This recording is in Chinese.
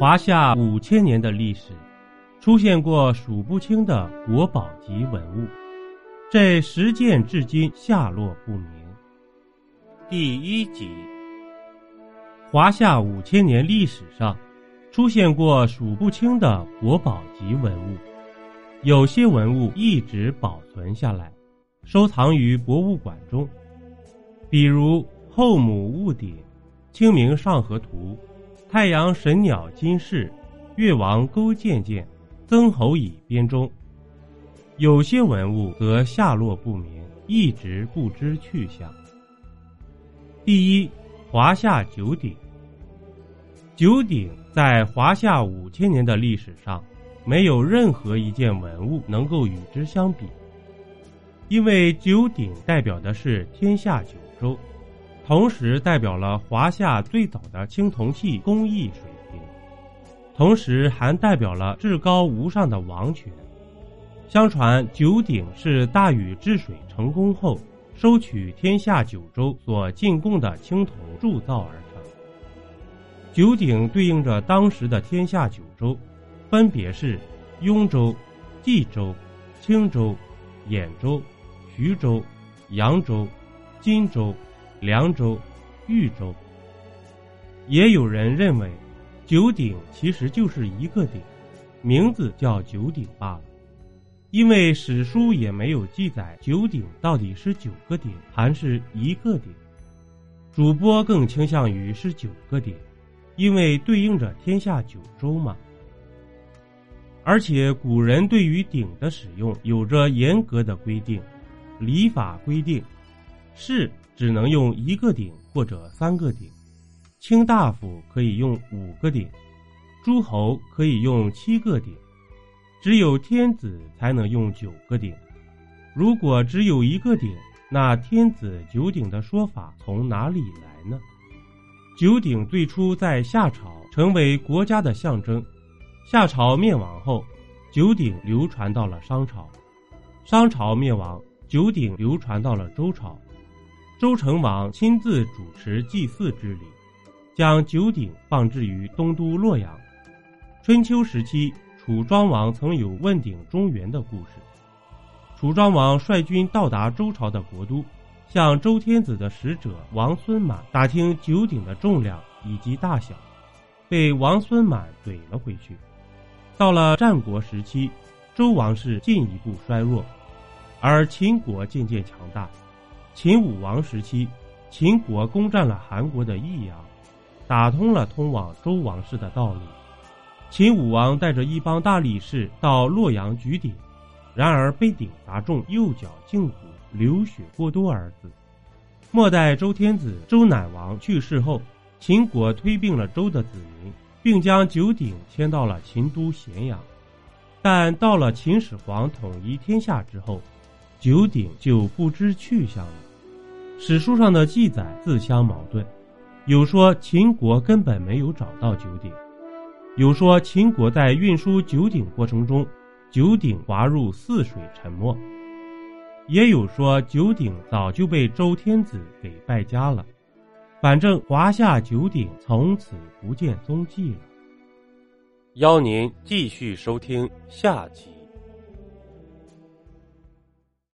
华夏五千年的历史，出现过数不清的国宝级文物，这十件至今下落不明。第一集，华夏五千年历史上，出现过数不清的国宝级文物，有些文物一直保存下来，收藏于博物馆中，比如后母戊鼎。《清明上河图》，太阳神鸟金饰，越王勾践剑，曾侯乙编钟。有些文物则下落不明，一直不知去向。第一，华夏九鼎。九鼎在华夏五千年的历史上，没有任何一件文物能够与之相比，因为九鼎代表的是天下九州。同时代表了华夏最早的青铜器工艺水平，同时还代表了至高无上的王权。相传九鼎是大禹治水成功后，收取天下九州所进贡的青铜铸造而成。九鼎对应着当时的天下九州，分别是雍州、冀州、青州、兖州、徐州、扬州、荆州。凉州、豫州，也有人认为，九鼎其实就是一个鼎，名字叫九鼎罢了。因为史书也没有记载九鼎到底是九个鼎还是一个鼎，主播更倾向于是九个鼎，因为对应着天下九州嘛。而且古人对于鼎的使用有着严格的规定，礼法规定是。只能用一个鼎或者三个鼎，卿大夫可以用五个鼎，诸侯可以用七个鼎，只有天子才能用九个鼎。如果只有一个鼎，那天子九鼎的说法从哪里来呢？九鼎最初在夏朝成为国家的象征，夏朝灭亡后，九鼎流传到了商朝，商朝灭亡，九鼎流传到了周朝。周成王亲自主持祭祀之礼，将九鼎放置于东都洛阳。春秋时期，楚庄王曾有问鼎中原的故事。楚庄王率军到达周朝的国都，向周天子的使者王孙满打听九鼎的重量以及大小，被王孙满怼了回去。到了战国时期，周王室进一步衰弱，而秦国渐渐强大。秦武王时期，秦国攻占了韩国的益阳，打通了通往周王室的道路。秦武王带着一帮大力士到洛阳举鼎，然而被鼎砸中右脚胫骨，流血过多而死。末代周天子周赧王去世后，秦国推并了周的子民，并将九鼎迁到了秦都咸阳。但到了秦始皇统一天下之后，九鼎就不知去向了。史书上的记载自相矛盾，有说秦国根本没有找到九鼎，有说秦国在运输九鼎过程中，九鼎滑入泗水沉没，也有说九鼎早就被周天子给败家了。反正华夏九鼎从此不见踪迹了。邀您继续收听下集。